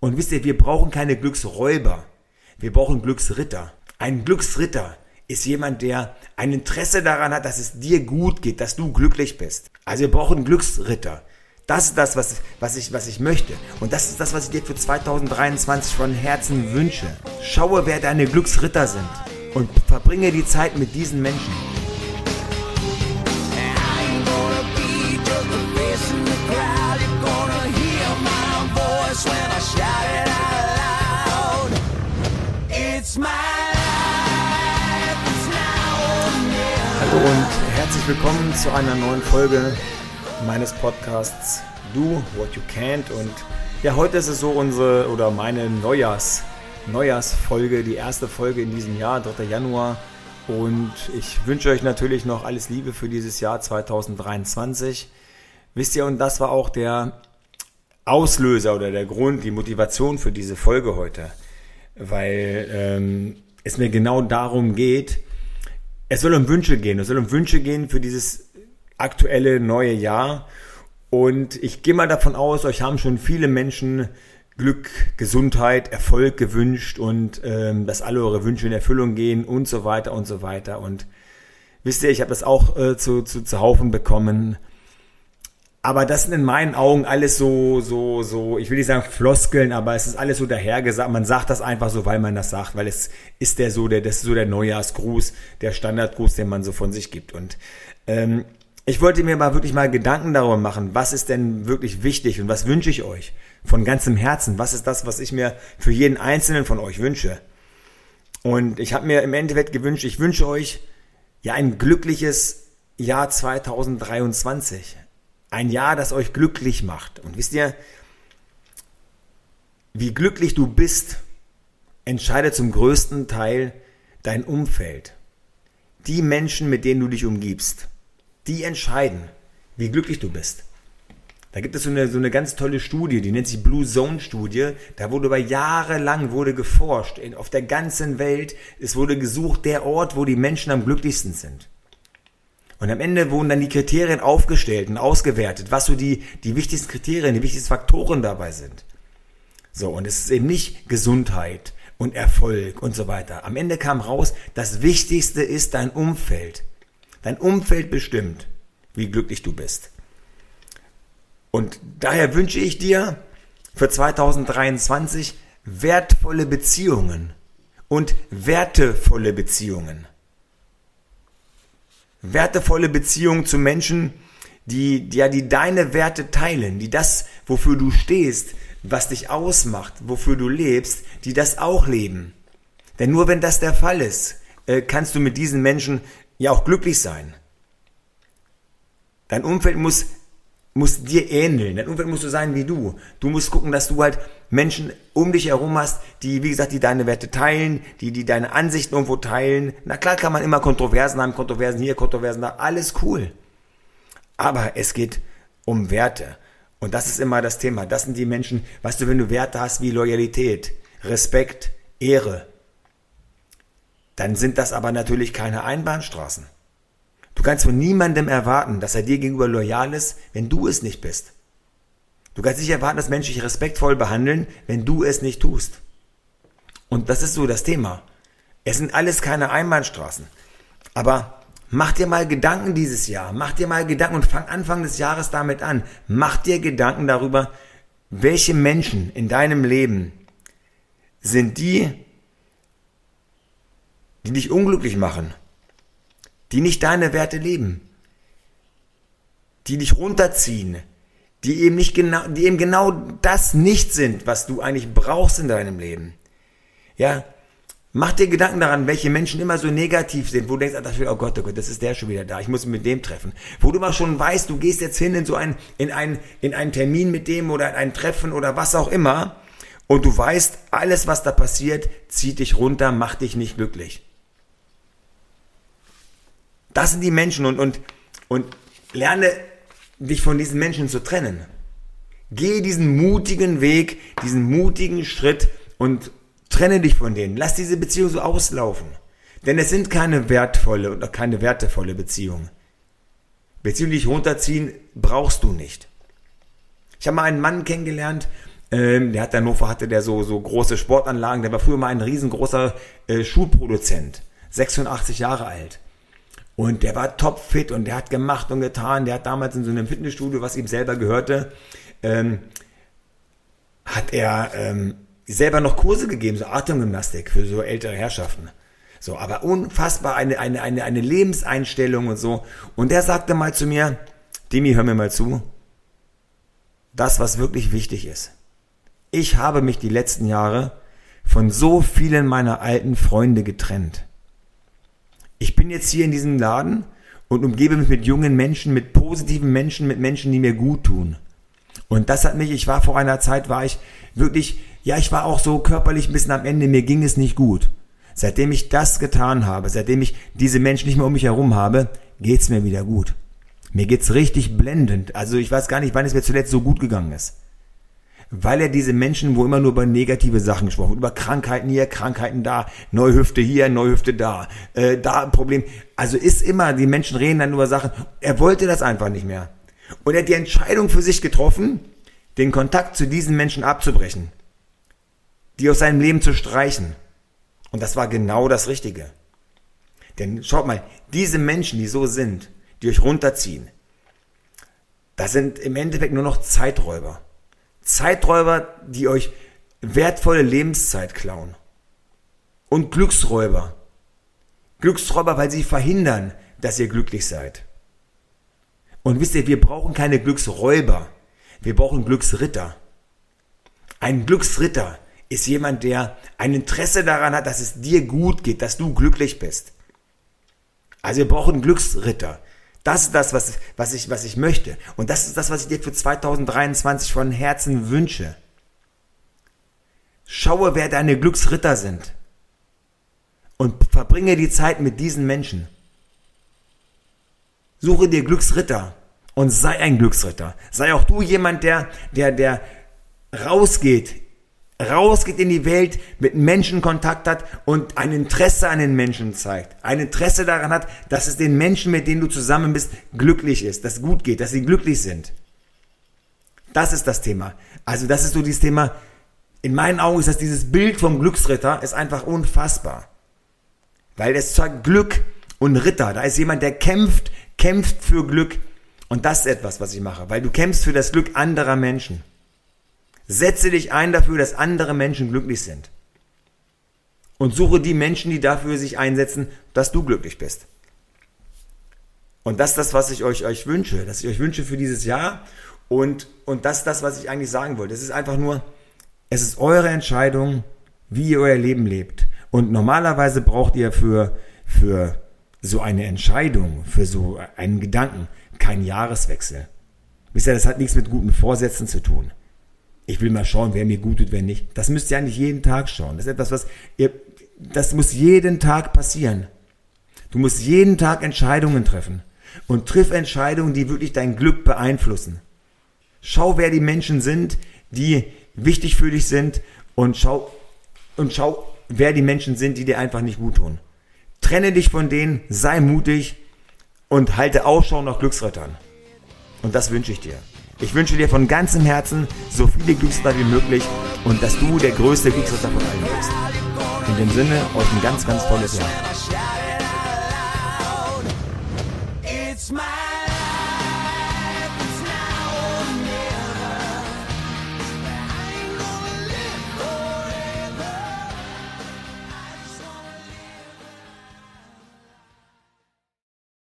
Und wisst ihr, wir brauchen keine Glücksräuber. Wir brauchen Glücksritter. Ein Glücksritter ist jemand, der ein Interesse daran hat, dass es dir gut geht, dass du glücklich bist. Also wir brauchen Glücksritter. Das ist das, was, was, ich, was ich möchte. Und das ist das, was ich dir für 2023 von Herzen wünsche. Schaue, wer deine Glücksritter sind und verbringe die Zeit mit diesen Menschen. Hallo und herzlich willkommen zu einer neuen Folge meines Podcasts Do What You Can't. Und ja, heute ist es so unsere oder meine Neujahrs, Neujahrsfolge, die erste Folge in diesem Jahr, 3. Januar. Und ich wünsche euch natürlich noch alles Liebe für dieses Jahr 2023. Wisst ihr, und das war auch der Auslöser oder der Grund, die Motivation für diese Folge heute. Weil ähm, es mir genau darum geht, es soll um Wünsche gehen. Es soll um Wünsche gehen für dieses aktuelle neue Jahr. Und ich gehe mal davon aus, euch haben schon viele Menschen Glück, Gesundheit, Erfolg gewünscht und ähm, dass alle eure Wünsche in Erfüllung gehen und so weiter und so weiter. Und wisst ihr, ich habe das auch äh, zu, zu, zu Haufen bekommen. Aber das sind in meinen Augen alles so, so, so, ich will nicht sagen Floskeln, aber es ist alles so dahergesagt. Man sagt das einfach so, weil man das sagt, weil es ist der so, der, das ist so der Neujahrsgruß, der Standardgruß, den man so von sich gibt. Und ähm, ich wollte mir mal wirklich mal Gedanken darüber machen, was ist denn wirklich wichtig und was wünsche ich euch von ganzem Herzen? Was ist das, was ich mir für jeden einzelnen von euch wünsche? Und ich habe mir im Endeffekt gewünscht, ich wünsche euch ja ein glückliches Jahr 2023. Ein Jahr, das euch glücklich macht. Und wisst ihr, wie glücklich du bist, entscheidet zum größten Teil dein Umfeld. Die Menschen, mit denen du dich umgibst, die entscheiden, wie glücklich du bist. Da gibt es so eine, so eine ganz tolle Studie, die nennt sich Blue Zone Studie. Da wurde über Jahre lang wurde geforscht, auf der ganzen Welt. Es wurde gesucht, der Ort, wo die Menschen am glücklichsten sind. Und am Ende wurden dann die Kriterien aufgestellt und ausgewertet, was so die, die wichtigsten Kriterien, die wichtigsten Faktoren dabei sind. So, und es ist eben nicht Gesundheit und Erfolg und so weiter. Am Ende kam raus, das Wichtigste ist dein Umfeld. Dein Umfeld bestimmt, wie glücklich du bist. Und daher wünsche ich dir für 2023 wertvolle Beziehungen und wertevolle Beziehungen wertevolle Beziehungen zu Menschen, die, die, ja, die deine Werte teilen, die das, wofür du stehst, was dich ausmacht, wofür du lebst, die das auch leben. Denn nur wenn das der Fall ist, äh, kannst du mit diesen Menschen ja auch glücklich sein. Dein Umfeld muss muss dir ähneln. Dein Umfeld musst du sein wie du. Du musst gucken, dass du halt Menschen um dich herum hast, die, wie gesagt, die deine Werte teilen, die, die deine Ansichten irgendwo teilen. Na klar kann man immer Kontroversen haben, Kontroversen hier, Kontroversen da, alles cool. Aber es geht um Werte. Und das ist immer das Thema. Das sind die Menschen, weißt du, wenn du Werte hast wie Loyalität, Respekt, Ehre, dann sind das aber natürlich keine Einbahnstraßen. Du kannst von niemandem erwarten, dass er dir gegenüber loyal ist, wenn du es nicht bist. Du kannst nicht erwarten, dass Menschen dich respektvoll behandeln, wenn du es nicht tust. Und das ist so das Thema. Es sind alles keine Einbahnstraßen. Aber mach dir mal Gedanken dieses Jahr. Mach dir mal Gedanken und fang Anfang des Jahres damit an. Mach dir Gedanken darüber, welche Menschen in deinem Leben sind die, die dich unglücklich machen die nicht deine Werte leben, die dich runterziehen, die eben nicht genau, die eben genau das nicht sind, was du eigentlich brauchst in deinem Leben. Ja, mach dir Gedanken daran, welche Menschen immer so negativ sind, wo du denkst, ah, oh Gott, oh Gott, das ist der schon wieder da, ich muss mich mit dem treffen. Wo du mal schon weißt, du gehst jetzt hin in so ein, in ein, in einen Termin mit dem oder in ein Treffen oder was auch immer, und du weißt, alles, was da passiert, zieht dich runter, macht dich nicht glücklich. Das sind die Menschen und, und, und lerne dich von diesen Menschen zu trennen. Geh diesen mutigen Weg, diesen mutigen Schritt und trenne dich von denen. Lass diese Beziehung so auslaufen. Denn es sind keine wertvolle oder keine wertevolle Beziehung. Beziehungen, die dich runterziehen, brauchst du nicht. Ich habe mal einen Mann kennengelernt, Ähm, der hat Hannover hatte der so, so große Sportanlagen. Der war früher mal ein riesengroßer äh, Schuhproduzent. 86 Jahre alt. Und der war topfit und der hat gemacht und getan. Der hat damals in so einem Fitnessstudio, was ihm selber gehörte, ähm, hat er ähm, selber noch Kurse gegeben, so Atemgymnastik für so ältere Herrschaften. So, aber unfassbar eine, eine, eine, eine Lebenseinstellung und so. Und der sagte mal zu mir, Demi, hör mir mal zu. Das, was wirklich wichtig ist. Ich habe mich die letzten Jahre von so vielen meiner alten Freunde getrennt. Ich bin jetzt hier in diesem Laden und umgebe mich mit jungen Menschen, mit positiven Menschen, mit Menschen, die mir gut tun. Und das hat mich, ich war vor einer Zeit, war ich wirklich, ja, ich war auch so körperlich ein bisschen am Ende, mir ging es nicht gut. Seitdem ich das getan habe, seitdem ich diese Menschen nicht mehr um mich herum habe, geht's mir wieder gut. Mir geht's richtig blendend. Also ich weiß gar nicht, wann es mir zuletzt so gut gegangen ist. Weil er diese Menschen, wo immer nur über negative Sachen gesprochen wird, über Krankheiten hier, Krankheiten da, Neuhüfte hier, Neuhüfte da, äh, da ein Problem. Also ist immer, die Menschen reden dann über Sachen. Er wollte das einfach nicht mehr. Und er hat die Entscheidung für sich getroffen, den Kontakt zu diesen Menschen abzubrechen. Die aus seinem Leben zu streichen. Und das war genau das Richtige. Denn schaut mal, diese Menschen, die so sind, die euch runterziehen, das sind im Endeffekt nur noch Zeiträuber. Zeiträuber, die euch wertvolle Lebenszeit klauen. Und Glücksräuber. Glücksräuber, weil sie verhindern, dass ihr glücklich seid. Und wisst ihr, wir brauchen keine Glücksräuber. Wir brauchen Glücksritter. Ein Glücksritter ist jemand, der ein Interesse daran hat, dass es dir gut geht, dass du glücklich bist. Also wir brauchen Glücksritter. Das ist das, was, was, ich, was ich möchte. Und das ist das, was ich dir für 2023 von Herzen wünsche. Schaue, wer deine Glücksritter sind. Und verbringe die Zeit mit diesen Menschen. Suche dir Glücksritter und sei ein Glücksritter. Sei auch du jemand, der, der, der rausgeht rausgeht in die Welt, mit Menschen Kontakt hat und ein Interesse an den Menschen zeigt. Ein Interesse daran hat, dass es den Menschen, mit denen du zusammen bist, glücklich ist, dass es gut geht, dass sie glücklich sind. Das ist das Thema. Also das ist so dieses Thema, in meinen Augen ist das dieses Bild vom Glücksritter, ist einfach unfassbar. Weil es zeigt Glück und Ritter. Da ist jemand, der kämpft, kämpft für Glück. Und das ist etwas, was ich mache. Weil du kämpfst für das Glück anderer Menschen. Setze dich ein dafür, dass andere Menschen glücklich sind. Und suche die Menschen, die dafür sich einsetzen, dass du glücklich bist. Und das ist das, was ich euch, euch wünsche, dass ich euch wünsche für dieses Jahr. Und, und das ist das, was ich eigentlich sagen wollte. Es ist einfach nur, es ist eure Entscheidung, wie ihr euer Leben lebt. Und normalerweise braucht ihr für, für so eine Entscheidung, für so einen Gedanken, keinen Jahreswechsel. Wisst ihr, das hat nichts mit guten Vorsätzen zu tun ich will mal schauen, wer mir gut tut, wer nicht. Das müsst ihr eigentlich jeden Tag schauen. Das ist etwas, was ihr, das muss jeden Tag passieren. Du musst jeden Tag Entscheidungen treffen. Und triff Entscheidungen, die wirklich dein Glück beeinflussen. Schau, wer die Menschen sind, die wichtig für dich sind und schau, und schau, wer die Menschen sind, die dir einfach nicht gut tun. Trenne dich von denen, sei mutig und halte Ausschau nach Glücksrettern. Und das wünsche ich dir. Ich wünsche dir von ganzem Herzen so viele Glücksritter wie möglich und dass du der größte Glücksritter von allen bist. In dem Sinne, euch ein ganz, ganz tolles Jahr.